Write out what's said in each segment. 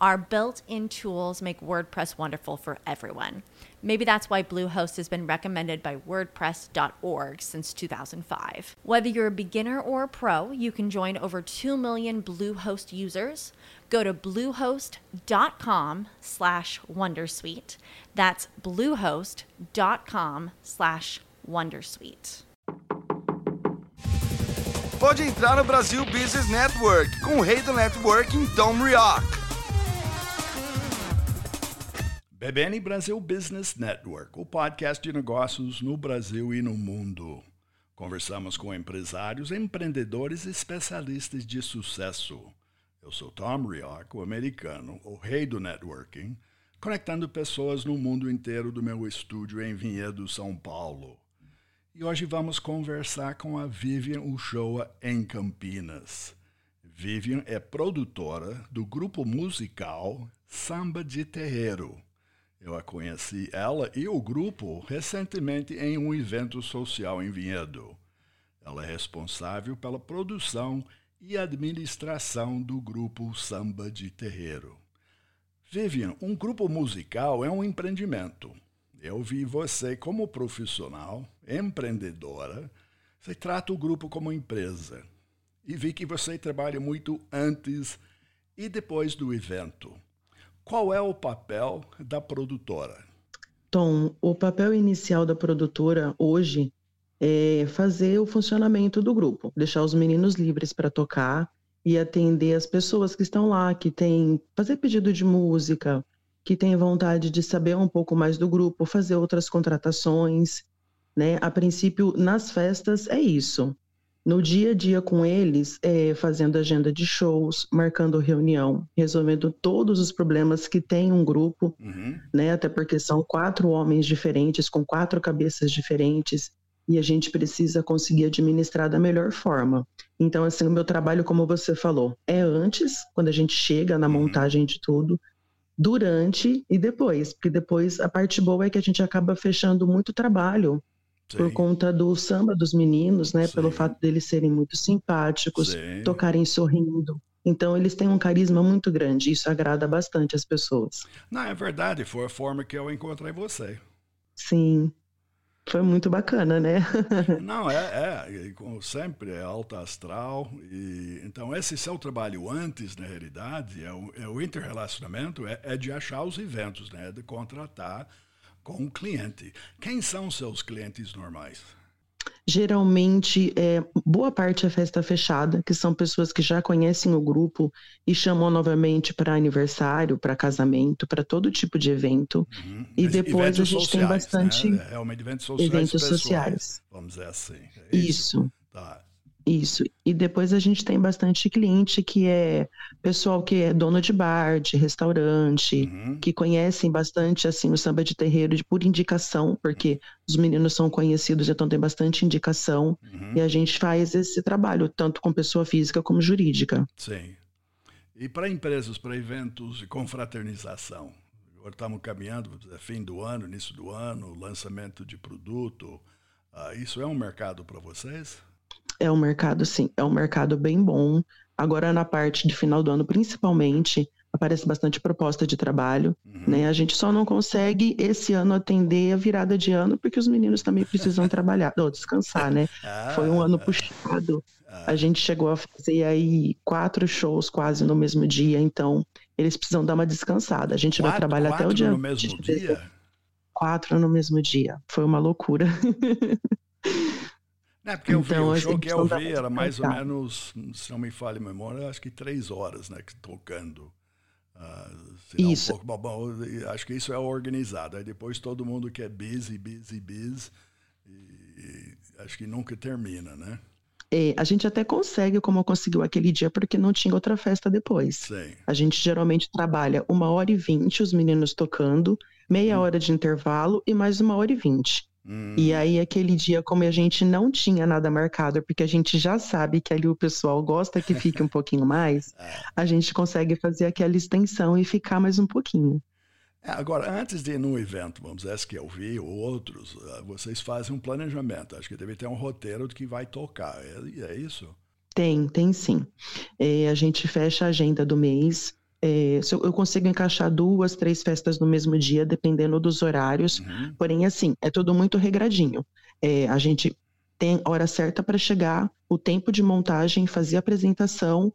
Our built in tools make WordPress wonderful for everyone. Maybe that's why Bluehost has been recommended by WordPress.org since 2005. Whether you're a beginner or a pro, you can join over 2 million Bluehost users. Go to bluehost.com slash Wondersuite. That's bluehost.com slash Wondersuite. Pode entrar no Brasil Business Network com o rei do networking, Tom Rioch. BBN Brasil Business Network, o podcast de negócios no Brasil e no mundo. Conversamos com empresários, empreendedores e especialistas de sucesso. Eu sou Tom Rioch, o americano, o rei do networking, conectando pessoas no mundo inteiro do meu estúdio em Vinhedo, São Paulo. E hoje vamos conversar com a Vivian Uchoa em Campinas. Vivian é produtora do grupo musical Samba de Terreiro eu a conheci, ela e o grupo, recentemente em um evento social em Vinhedo. Ela é responsável pela produção e administração do grupo Samba de Terreiro. Vivian, um grupo musical é um empreendimento. Eu vi você como profissional, empreendedora. Você trata o grupo como empresa. E vi que você trabalha muito antes e depois do evento. Qual é o papel da produtora? Tom, o papel inicial da produtora hoje é fazer o funcionamento do grupo, deixar os meninos livres para tocar e atender as pessoas que estão lá, que têm fazer pedido de música, que têm vontade de saber um pouco mais do grupo, fazer outras contratações, né? A princípio, nas festas é isso no dia a dia com eles, é, fazendo agenda de shows, marcando reunião, resolvendo todos os problemas que tem um grupo, uhum. né? Até porque são quatro homens diferentes, com quatro cabeças diferentes, e a gente precisa conseguir administrar da melhor forma. Então, assim, o meu trabalho, como você falou, é antes, quando a gente chega na uhum. montagem de tudo, durante e depois, porque depois a parte boa é que a gente acaba fechando muito trabalho Sim. por conta do samba dos meninos, né? Sim. Pelo fato deles serem muito simpáticos, Sim. tocarem sorrindo. Então eles têm um carisma muito grande, isso agrada bastante as pessoas. Não, é verdade, foi a forma que eu encontrei você. Sim. Foi muito bacana, né? Não, é, é, como sempre, é alta astral. E, então, esse seu trabalho antes, na realidade, é o, é o interrelacionamento, é, é de achar os eventos, né? De contratar com o cliente. Quem são seus clientes normais? Geralmente, é, boa parte é festa fechada, que são pessoas que já conhecem o grupo e chamam novamente para aniversário, para casamento, para todo tipo de evento. Uhum. E depois a gente sociais, tem bastante. Né? É eventos sociais. Eventos sociais. Vamos dizer assim. É isso. isso. Tá. Isso. E depois a gente tem bastante cliente que é pessoal que é dono de bar, de restaurante, uhum. que conhecem bastante assim o samba de terreiro por indicação, porque os meninos são conhecidos, então tem bastante indicação. Uhum. E a gente faz esse trabalho tanto com pessoa física como jurídica. Sim. E para empresas, para eventos de confraternização, agora estamos caminhando, fim do ano, início do ano, lançamento de produto. Uh, isso é um mercado para vocês? É um mercado, sim, é um mercado bem bom. Agora, na parte de final do ano, principalmente, aparece bastante proposta de trabalho, uhum. né? A gente só não consegue esse ano atender a virada de ano porque os meninos também precisam trabalhar, ou descansar, né? Ah, Foi um ano puxado. Ah. A gente chegou a fazer aí quatro shows quase no mesmo dia, então eles precisam dar uma descansada. A gente quatro, vai trabalhar até o dia. no mesmo dia? Quatro no mesmo dia. Foi uma loucura. É, porque eu então, vi, o show que eu vi era mais ou menos, se não me falha a memória, acho que três horas, né, tocando. Uh, isso. Um pouco, bom, acho que isso é organizado. Aí depois todo mundo quer busy, busy, busy. E, e acho que nunca termina, né? É, a gente até consegue, como conseguiu aquele dia, porque não tinha outra festa depois. Sim. A gente geralmente trabalha uma hora e vinte, os meninos tocando, meia hum. hora de intervalo e mais uma hora e vinte. Hum. E aí, aquele dia, como a gente não tinha nada marcado, porque a gente já sabe que ali o pessoal gosta que fique um pouquinho mais, é. a gente consegue fazer aquela extensão e ficar mais um pouquinho. É, agora, antes de ir num evento, vamos dizer, que eu vi, ou outros, eh, vocês fazem um planejamento. Acho que deve ter um roteiro do que vai tocar. É, é isso? Tem, tem sim. É, a gente fecha a agenda do mês. É, eu consigo encaixar duas, três festas no mesmo dia, dependendo dos horários. Uhum. Porém, assim, é tudo muito regradinho. É, a gente tem hora certa para chegar, o tempo de montagem, fazer a apresentação,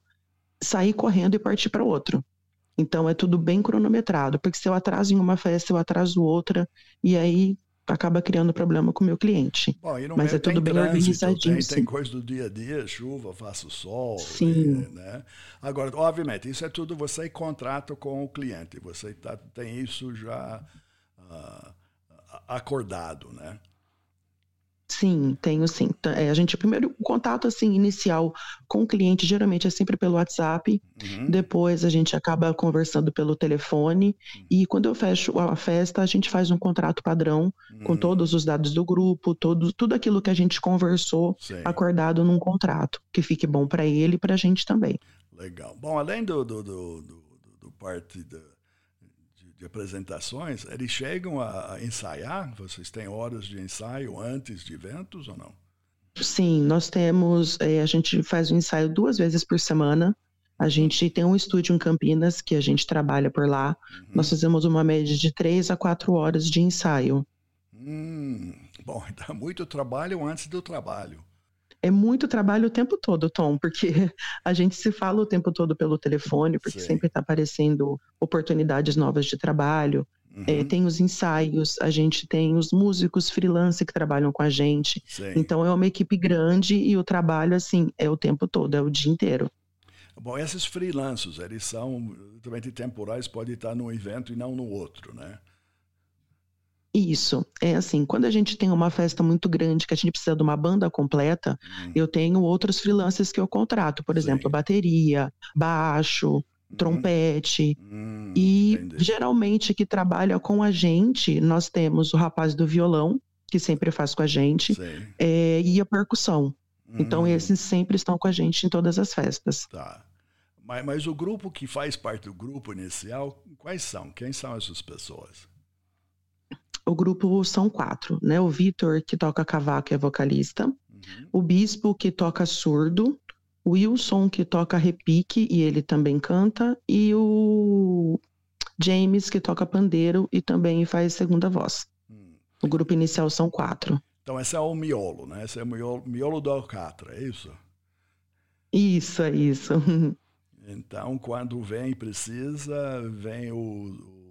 sair correndo e partir para outro. Então é tudo bem cronometrado, porque se eu atraso em uma festa, eu atraso outra, e aí acaba criando problema com o meu cliente. Bom, Mas é tudo bem trânsito, organizadinho. Tem, tem coisa do dia a dia, chuva, faço sol. Sim. E, né? Agora, obviamente, isso é tudo você contrata com o cliente. Você tá, tem isso já uh, acordado, né? Sim, tenho sim. É, a gente, primeiro, o contato assim, inicial com o cliente geralmente é sempre pelo WhatsApp, uhum. depois a gente acaba conversando pelo telefone, uhum. e quando eu fecho a festa, a gente faz um contrato padrão uhum. com todos os dados do grupo, todo, tudo aquilo que a gente conversou, acordado num contrato, que fique bom para ele e para a gente também. Legal. Bom, além do, do, do, do, do parte da de apresentações, eles chegam a, ensaiar? Vocês têm horas de ensaio antes de eventos ou não? Sim, nós temos. É, a gente faz o ensaio duas vezes por semana. A gente tem um estúdio em Campinas que a gente trabalha por lá. Uhum. Nós fazemos uma média de três a quatro horas de ensaio. Hum, bom, então muito trabalho antes do trabalho é muito trabalho o tempo todo, Tom, porque a gente se fala o tempo todo pelo telefone, porque Sim. sempre está aparecendo oportunidades novas de trabalho. Uhum. É, tem os ensaios, a gente tem os músicos freelance que trabalham com a gente. Sim. Então é uma equipe grande e o trabalho, assim, é o tempo todo, é o dia inteiro. Bom, esses freelancers, eles são também temporais, podem estar num evento e não no outro, né? Isso, é assim, quando a gente tem uma festa muito grande, que a gente precisa de uma banda completa, hum. eu tenho outros freelancers que eu contrato, por Sim. exemplo, bateria, baixo, hum. trompete, hum, e entendi. geralmente que trabalha com a gente, nós temos o rapaz do violão, que sempre faz com a gente, é, e a percussão. Então, hum. esses sempre estão com a gente em todas as festas. Tá. Mas, mas o grupo que faz parte do grupo inicial, quais são? Quem são essas pessoas? O grupo são quatro, né? O Vitor, que toca cavaco, é vocalista. Uhum. O Bispo, que toca surdo. O Wilson, que toca repique e ele também canta. E o James, que toca pandeiro e também faz segunda voz. Uhum. O grupo inicial são quatro. Então esse é o miolo, né? Esse é o miolo, miolo do Alcatra, é isso? Isso, é isso. Então, quando vem precisa, vem o,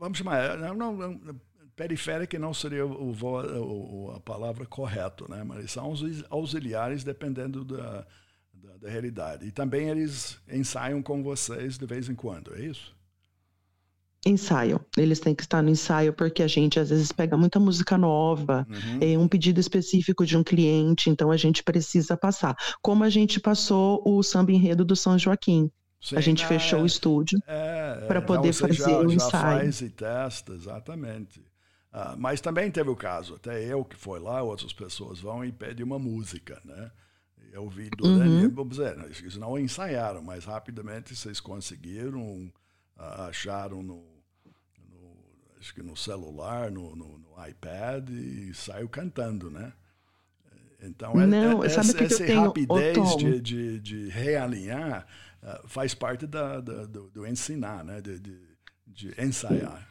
vamos chamar, não, não, periférica não seria o, o, a palavra correta, né? mas são os auxiliares dependendo da, da, da, realidade. E também eles ensaiam com vocês de vez em quando, é isso? Ensaio. Eles têm que estar no ensaio porque a gente às vezes pega muita música nova, uhum. é um pedido específico de um cliente, então a gente precisa passar. Como a gente passou o samba enredo do São Joaquim. Sim, a gente é, fechou o estúdio é, para poder fazer já, o ensaio. Já faz e testa, exatamente. Ah, mas também teve o caso, até eu que foi lá, outras pessoas vão e pedem uma música, né? Eu vi durante, uhum. vamos dizer, eles não ensaiaram, mas rapidamente vocês conseguiram, ah, acharam no, no, acho que no celular, no, no, no iPad e saiu cantando, né? Então, é, não, é, sabe essa, essa rapidez de, de, de realinhar uh, faz parte da, da, do, do, ensinar, né? de, de, de ensaiar.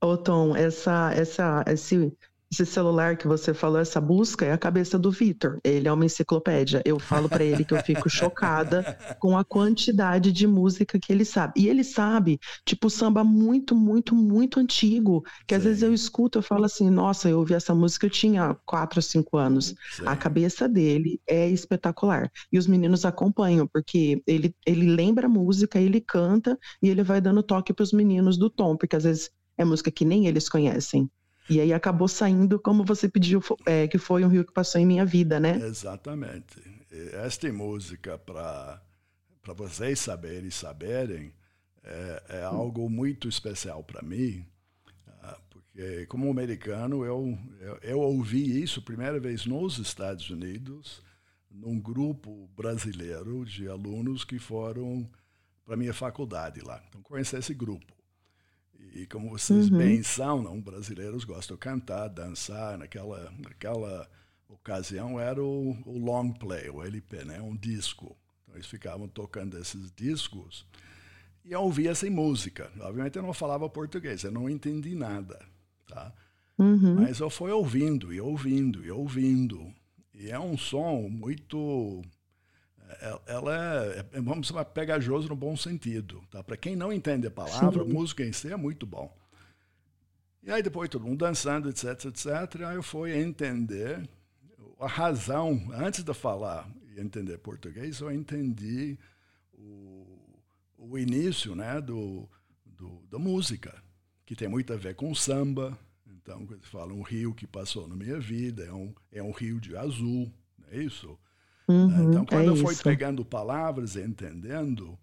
Ô Tom, essa, essa, esse, esse celular que você falou, essa busca, é a cabeça do Vitor. Ele é uma enciclopédia. Eu falo para ele que eu fico chocada com a quantidade de música que ele sabe. E ele sabe, tipo, samba muito, muito, muito antigo, que às vezes eu escuto, eu falo assim, nossa, eu ouvi essa música, eu tinha 4 ou 5 anos. Sim. A cabeça dele é espetacular. E os meninos acompanham, porque ele, ele lembra a música, ele canta e ele vai dando toque para os meninos do tom, porque às vezes é música que nem eles conhecem. E aí acabou saindo como você pediu, é, que foi um rio que passou em minha vida, né? Exatamente. Esta música, para vocês saberem saberem, é, é algo muito especial para mim, ah, porque como americano eu, eu, eu ouvi isso primeira vez nos Estados Unidos, num grupo brasileiro de alunos que foram para minha faculdade lá. Então conheci esse grupo. E como vocês uhum. bem são, não, brasileiros gostam de cantar, dançar. Naquela, naquela ocasião era o, o long play, o LP, né? um disco. Então eles ficavam tocando esses discos e eu ouvia essa música. Obviamente eu não falava português, eu não entendi nada. Tá? Uhum. Mas eu fui ouvindo e ouvindo e ouvindo. E é um som muito ela é, é, vamos chamar, pegajoso no bom sentido. Tá? Para quem não entende a palavra, Sim. música em si é muito bom. E aí depois todo mundo dançando, etc, etc. Aí eu fui entender a razão, antes de falar e entender português, eu entendi o, o início né, do, do, da música, que tem muito a ver com samba. Então, quando fala um rio que passou na minha vida, é um, é um rio de azul, não é isso? Uhum, então, quando é eu fui isso. pegando palavras entendendo,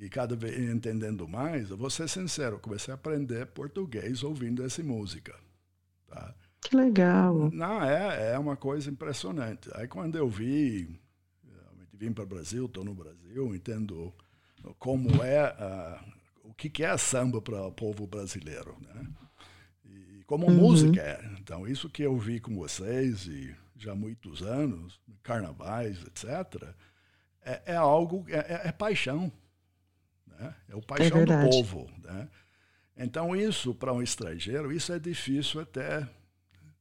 e cada vez entendendo mais, eu vou ser sincero, comecei a aprender português ouvindo essa música. Tá? Que legal. Não, é, é uma coisa impressionante. Aí quando eu vi, vim para o Brasil, estou no Brasil, entendo como é, uh, o que, que é samba para o povo brasileiro, né? E como uhum. música é. Então, isso que eu vi com vocês e já há muitos anos, carnavais, etc., é, é algo, é, é, é, paixão. Né? É o paixão é do povo. Né? Então, isso, para um estrangeiro, isso é difícil até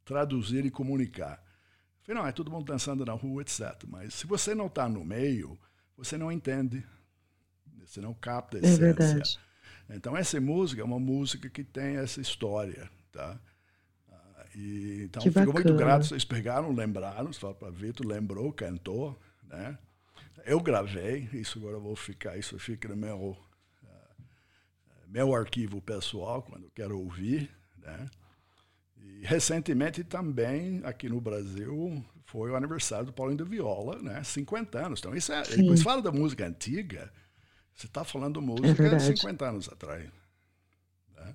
traduzir e comunicar. Afinal, é todo mundo dançando na rua, etc. Mas se você não está no meio, você não entende. Você não capta a É essência. verdade. Então, essa música é uma música que tem essa história. Tá? E, então, Que fico muito grato. Vocês pegaram, lembraram, falaram para Vitor, lembrou, cantou, né? Eu gravei, isso agora eu vou ficar, isso fica no meu, eh, meu arquivo pessoal, quando eu quero ouvir, né? E recentemente também, aqui no Brasil, foi o aniversário do Paulinho da Viola, né? 50 anos. Então, isso é, Sim. fala da música antiga, você está falando música de verdade. 50 anos atrás.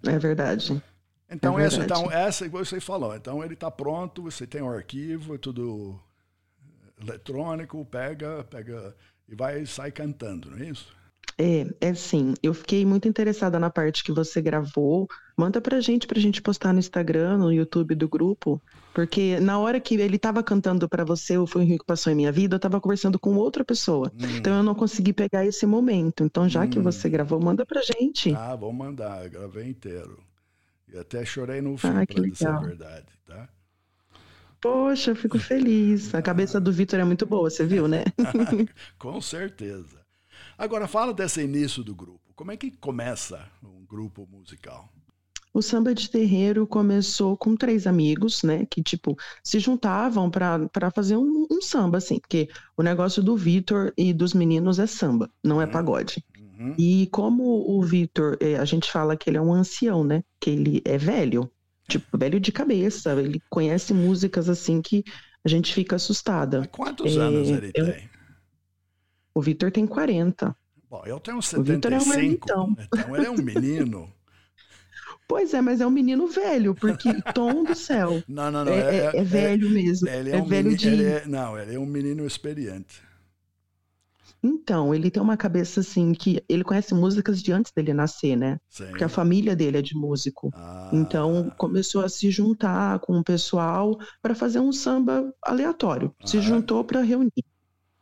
É verdade. Então, É essa, então, essa que você falou. Então, ele está pronto, você tem um arquivo, é tudo eletrônico, pega, pega e vai sai cantando, não é isso? É, é sim. Eu fiquei muito interessada na parte que você gravou. Manda pra gente, pra gente postar no Instagram, no YouTube do grupo. Porque na hora que ele tava cantando pra você, o Foi o Rio que Passou em Minha Vida, eu tava conversando com outra pessoa. Hum. Então eu não consegui pegar esse momento. Então, já que Hum. você gravou, manda pra gente. Ah, vou mandar, eu gravei inteiro. E até chorei no fim, Ah, para dizer a verdade, tá? Poxa, eu fico feliz. A cabeça do Vitor é muito boa, você viu, né? Com certeza. Agora, fala desse início do grupo. Como é que começa um grupo musical? O samba de terreiro começou com três amigos, né? Que, tipo, se juntavam pra pra fazer um, um samba, assim. Porque o negócio do Vitor e dos meninos é samba, não é Uhum. pagode. Uhum. E como o Vitor, eh, a gente fala que ele é um ancião, né? Que ele é velho, tipo, velho de cabeça. Ele conhece músicas assim que a gente fica assustada. Mas quantos É, anos ele eu- tem? O Vitor tem 40. Bom, eu tenho O Vitor é um 75, então ele é um menino. Pois é, mas é um menino velho, porque tom do céu. Não, não, não. É, é- é velho mesmo. Ele é, é, um velho meni- de. ele é- não, ele é um menino experiente. Então, ele tem uma cabeça assim que ele conhece músicas de antes dele nascer, né? Sim. Porque a família dele é de músico. Ah, Então, começou a se juntar com o pessoal para fazer um samba aleatório. Se Ah. juntou para reunir.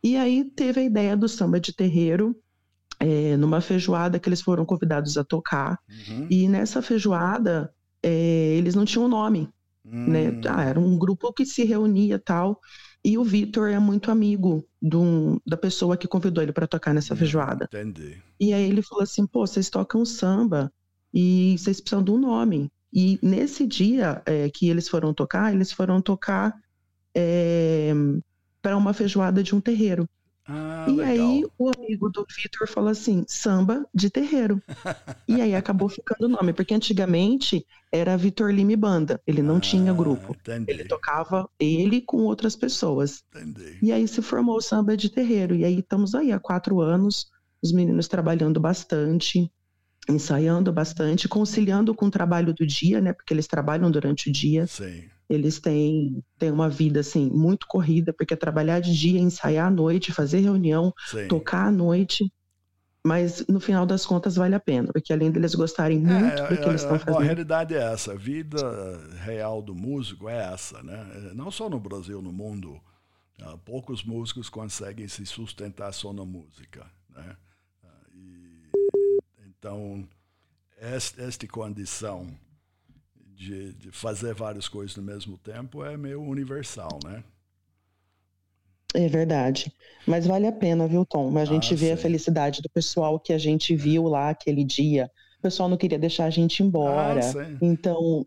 E aí teve a ideia do samba de terreiro, é, numa feijoada que eles foram convidados a tocar. uhum, E nessa feijoada, é, eles não tinham nome. né? Ah, era um grupo que se reunia tal. E o Vitor é muito amigo do, da pessoa que convidou ele para tocar nessa feijoada. Entendi. E aí ele falou assim: pô, vocês tocam samba e vocês precisam de um nome. E nesse dia é, que eles foram tocar, eles foram tocar é, para uma feijoada de um terreiro. Ah, e legal. aí o amigo do Vitor falou assim, samba de terreiro. e aí acabou ficando o nome, porque antigamente era Vitor Lime Banda, ele não tinha Ah, grupo. Entendi. Ele tocava ele com outras pessoas. Entendi. E aí se formou o samba de terreiro. E aí estamos aí há quatro anos, os meninos trabalhando bastante, ensaiando bastante, conciliando com o trabalho do dia, né? Porque eles trabalham durante o dia. Sim. Eles têm, têm uma vida assim muito corrida, porque é trabalhar de dia, ensaiar à noite, fazer reunião, Sim. tocar à noite. Mas no final das contas vale a pena, porque além deles gostarem muito do que eles estão a fazendo. realidade é essa, a vida real do músico é essa, né? Não só no Brasil, no mundo, ah, poucos músicos conseguem se sustentar só na música, né? Ah, e, então, esta, esta condição de, de fazer várias coisas ao mesmo tempo é meio universal, né? É verdade. Mas vale a pena, viu, Tom? A gente Ah, vê a felicidade do pessoal que a gente viu lá aquele dia. O pessoal não queria deixar a gente embora. Ah, sim. Então,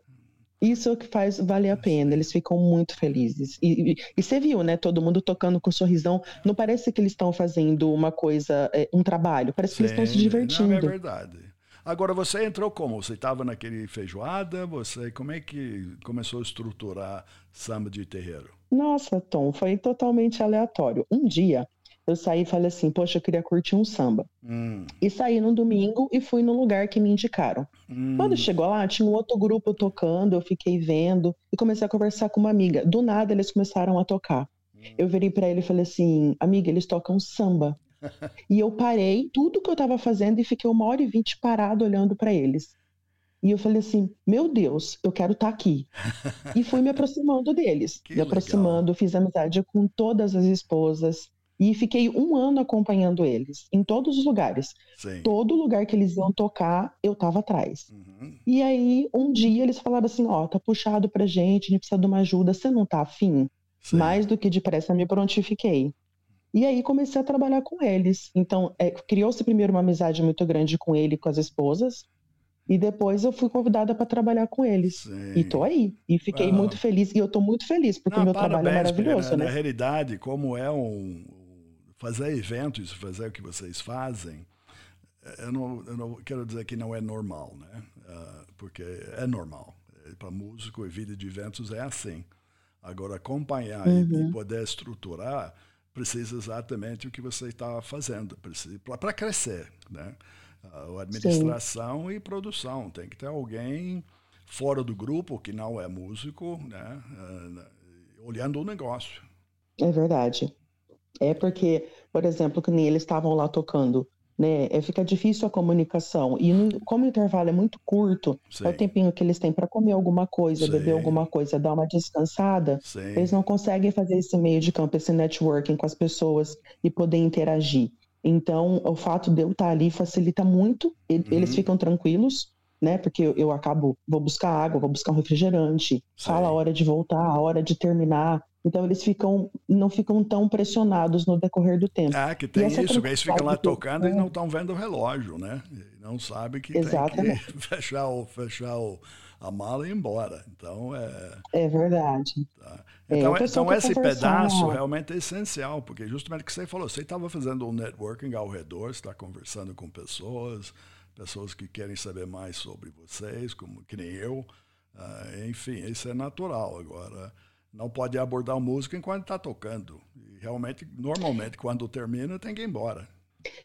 isso é o que faz valer a pena. Eles ficam muito felizes. E, e- e você viu, né? Todo mundo tocando com sorrisão. Não parece que eles estão fazendo uma coisa, é, um trabalho. Parece que eles estão se Sim, Não, é divertindo. verdade. Agora, você entrou como? Você estava naquele feijoada? Você, como é que começou a estruturar samba de terreiro? Nossa, Tom, foi totalmente aleatório. Um dia eu saí e falei assim: Poxa, eu queria curtir um samba. Hum, E saí no domingo e fui no lugar que me indicaram. hum, Quando chegou lá, tinha um outro grupo tocando, eu fiquei vendo e comecei a conversar com uma amiga. Do nada, eles começaram a tocar. Eu virei pra ele e falei assim: Amiga, eles tocam samba. E eu parei tudo que eu tava fazendo e fiquei uma hora e vinte parado olhando pra eles. E eu falei assim: Meu Deus, eu quero estar aqui. e fui me aproximando deles. Que me aproximando, fiz amizade com todas as esposas. E fiquei um ano acompanhando eles, em todos os lugares. sim. Todo lugar que eles iam tocar, eu tava atrás. Uhum. E aí, um dia eles falaram assim: ó, tá puxado pra gente, a gente precisa de uma ajuda, você não tá afim? Sim. Mais do que depressa me prontifiquei. E aí comecei a trabalhar com eles. Então, é, criou-se primeiro uma amizade muito grande com ele e com as esposas. E depois eu fui convidada para trabalhar com eles. Sim. E tô aí. E fiquei Uau. muito feliz. E eu tô muito feliz, porque o meu trabalho é porque, maravilhoso, na, né? Na realidade, como é um. Fazer eventos, fazer o que vocês fazem, eu não, eu não quero dizer que não é normal, né? Ah, porque é normal. Para músico e vida de eventos é assim. Agora, acompanhar e- e, Uhum. poder estruturar precisa exatamente o que você está fazendo para crescer, né? Ah, a administração e produção. Tem que ter alguém fora do grupo que não é músico, né? Ah, olhando o negócio. É verdade. É porque, por exemplo, que nem eles estavam lá tocando, né? É, fica difícil a comunicação. E no- como o intervalo é muito curto, Sim, é o tempinho que eles têm para comer alguma coisa, Sim. beber alguma coisa, dar uma descansada. sim. Eles não conseguem fazer esse meio de campo, esse networking com as pessoas e poder interagir. Então, o fato de eu estar ali facilita muito. Uhum. Eles ficam tranquilos, né? Porque eu, eu acabo, vou buscar água, vou buscar um refrigerante, fala a Sim. hora de voltar, a hora de terminar. Então, eles ficam, não ficam tão pressionados no decorrer do tempo. Ah, que tem isso, que eles ficam lá tocando e não estão vendo o relógio, né? E não sabem que Exatamente. tem que fechar, o, fechar o, a mala e ir embora. Então, é, É verdade. Tá. É, Então, pessoal então esse pedaço realmente é essencial, porque justamente o que você falou, você estava fazendo um networking ao redor, você está conversando com pessoas, pessoas que querem saber mais sobre vocês, como que nem eu. Ah, enfim, isso é natural. Agora, não pode abordar a música enquanto está tocando. E realmente, normalmente, quando termina, tem que ir embora.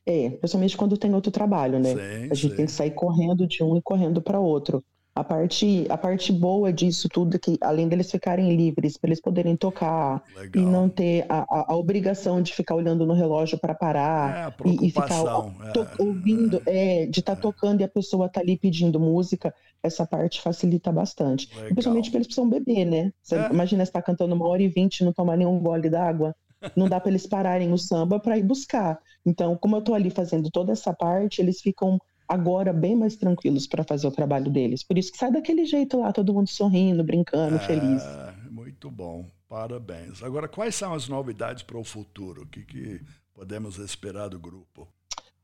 É, principalmente quando tem outro trabalho, né? Sim, A gente sim. tem que sair correndo de um e correndo para outro. A parte, a parte boa disso tudo é que, além deles ficarem livres, para eles poderem tocar Legal. e não ter a, a, a obrigação de ficar olhando no relógio para parar É, e, e ficar preocupação. to- é. ouvindo, é, de estar tocando e a pessoa tá ali pedindo música, essa parte facilita bastante. Legal. Principalmente porque eles precisam beber, né? Você É. imagina você tá cantando uma hora e vinte e não tomar nenhum gole d'água. Não dá para eles pararem o samba para ir buscar. Então, como eu tô ali fazendo toda essa parte, eles ficam agora bem mais tranquilos para fazer o trabalho deles. Por isso que sai daquele jeito lá, todo mundo sorrindo, brincando, é, feliz. Muito bom, parabéns. Agora, quais são as novidades para o futuro? O que, que podemos esperar do grupo?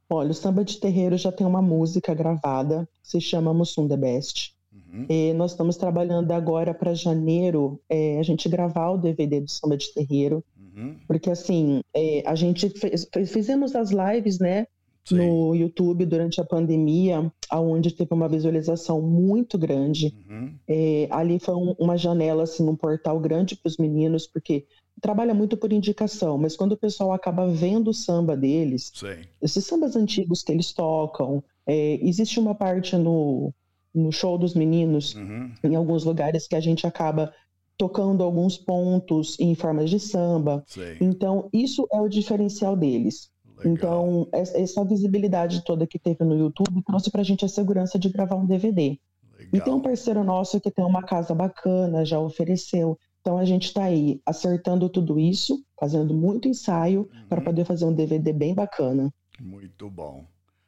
Olha, o Samba de Terreiro já tem uma música gravada, se chama Mussum The Best. Uhum. E nós estamos trabalhando agora para janeiro é, a gente gravar o DVD do Samba de Terreiro. Uhum. Porque assim, é, a gente fez, fizemos as lives, né? Sim. no YouTube durante a pandemia, aonde teve uma visualização muito grande. Uhum. É, ali foi um, uma janela, assim, um portal grande para os meninos, porque trabalha muito por indicação, mas quando o pessoal acaba vendo o samba deles, Sim. esses sambas antigos que eles tocam, é, existe uma parte no, no show dos meninos, uhum. em alguns lugares, que a gente acaba tocando alguns pontos em formas de samba. Sim. Então, isso é o diferencial deles. Legal. Então, essa visibilidade toda que teve no YouTube trouxe para a gente a segurança de gravar um DVD. Legal. E tem um parceiro nosso que tem uma casa bacana, já ofereceu. Então, a gente está aí acertando tudo isso, fazendo muito ensaio uhum. para poder fazer um DVD bem bacana. Muito bom.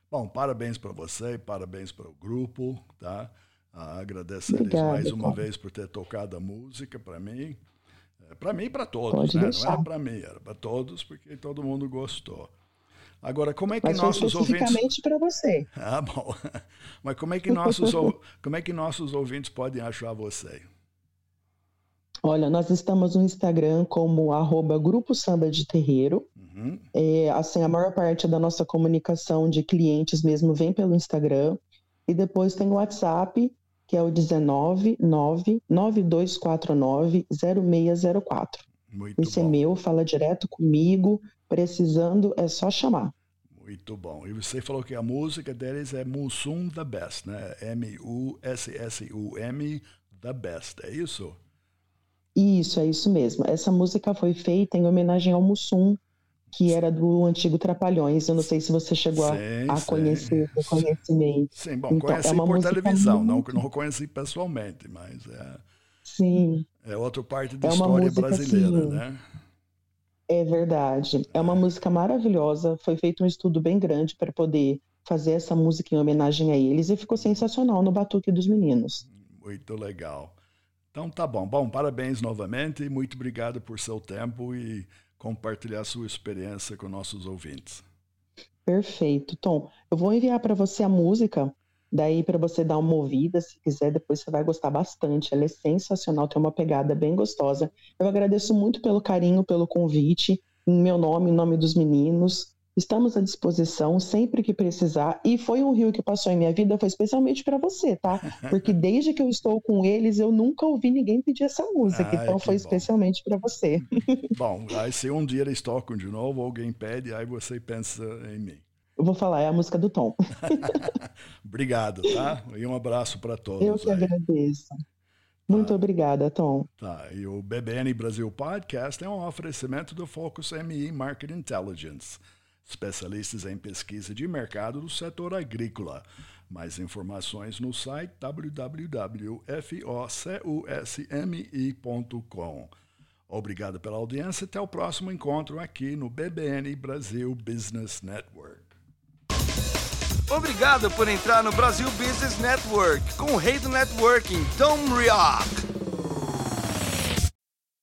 Bom, parabéns para você, e parabéns para o grupo, tá? Ah, agradeço eles mais uma vez por ter tocado a música para mim. É, para mim e para todos, Pode né? Deixar. Não era para mim, era para todos, porque todo mundo gostou. Agora, como é que Mas nossos ouvintes. para você. Ah, bom. Mas como é que nossos, como é que nossos ouvintes podem achar você? Olha, nós estamos no Instagram como arroba Grupo Samba de Terreiro. Uhum. É, assim, a maior parte da nossa comunicação de clientes mesmo vem pelo Instagram. E depois tem o WhatsApp, que é o 19 9249 0604. Muito Esse é bom. é meu, fala direto comigo. Precisando é só chamar. Muito bom. E você falou que a música deles é Mussum The Best, né? M-U-S-S-U-M The Best, é isso? Isso, é isso mesmo. Essa música foi feita em homenagem ao Mussum, que era do antigo Trapalhões. Eu não sei se você chegou sim, a, conhecer o conhecimento. Sim, bom, então, conheci é por televisão, muito... não, não conheci pessoalmente, mas é. Sim. É outra parte da é história brasileira, assim, né? É verdade. É uma música maravilhosa. Foi feito um estudo bem grande para poder fazer essa música em homenagem a eles e ficou sensacional no Batuque dos Meninos. Muito legal. Então tá bom. Bom, parabéns novamente e muito obrigado por seu tempo e compartilhar sua experiência com nossos ouvintes. Perfeito. Tom, eu vou enviar para você a música Daí, para você dar uma ouvida, se quiser, depois você vai gostar bastante. Ela é sensacional, tem uma pegada bem gostosa. Eu agradeço muito pelo carinho, pelo convite, em meu nome, em nome dos meninos. Estamos à disposição sempre que precisar. E foi um rio que passou em minha vida, foi especialmente para você, tá? Porque desde que eu estou com eles, eu nunca ouvi ninguém pedir essa música. Ai, então foi bom. especialmente para você. Bom, aí se um dia eles tocam de novo, alguém pede, aí você pensa em mim. Eu vou falar, é a música do Tom. Obrigado, tá? E um abraço para todos. Eu que aí. agradeço. Muito tá. obrigada, Tom. Tá, e o BBN Brasil Podcast é um oferecimento do Focus MI Market Intelligence, especialistas em pesquisa de mercado do setor agrícola. Mais informações no site www.focusmi.com. Obrigado pela audiência. Até o próximo encontro aqui no BBN Brasil Business Network. Obrigado por entrar no Brasil Business Network com o rei do networking, Tom Rioch.